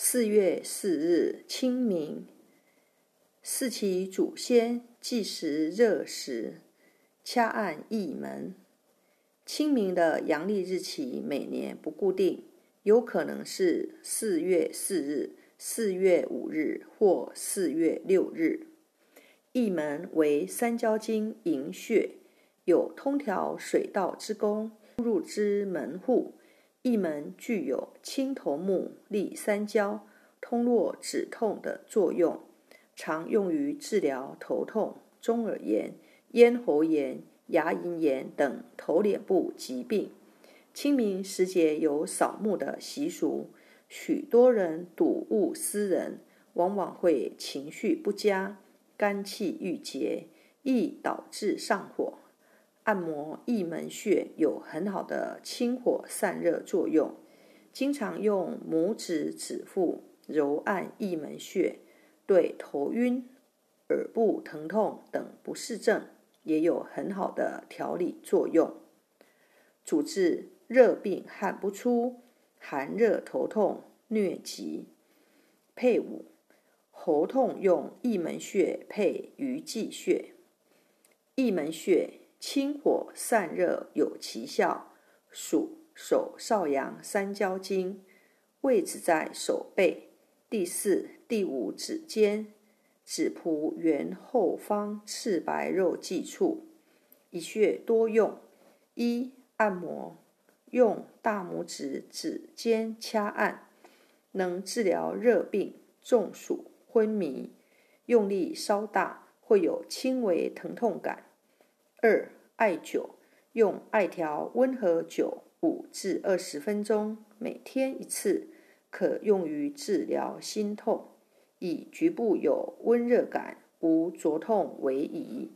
四月四日，清明。祀其祖先，祭时热时，掐按一门。清明的阳历日期每年不固定，有可能是四月四日、四月五日或四月六日。一门为三焦经营穴，有通调水道之功，入之门户。一门具有清头目、利三焦、通络止痛的作用，常用于治疗头痛、中耳炎、咽喉炎、牙龈炎等头脸部疾病。清明时节有扫墓的习俗，许多人睹物思人，往往会情绪不佳。肝气郁结，易导致上火。按摩翳门穴有很好的清火散热作用。经常用拇指指腹揉按翳门穴，对头晕、耳部疼痛等不适症也有很好的调理作用。主治热病汗不出、寒热头痛、疟疾。配伍。喉痛用翳门穴配鱼际穴，翳门穴清火散热有奇效，属手少阳三焦经，位置在手背第四、第五指尖，指蹼缘后方赤白肉际处。一穴多用：一、按摩，用大拇指指尖掐按，能治疗热病、中暑。昏迷，用力稍大，会有轻微疼痛感。二、艾灸，用艾条温和灸五至二十分钟，每天一次，可用于治疗心痛，以局部有温热感、无灼痛为宜。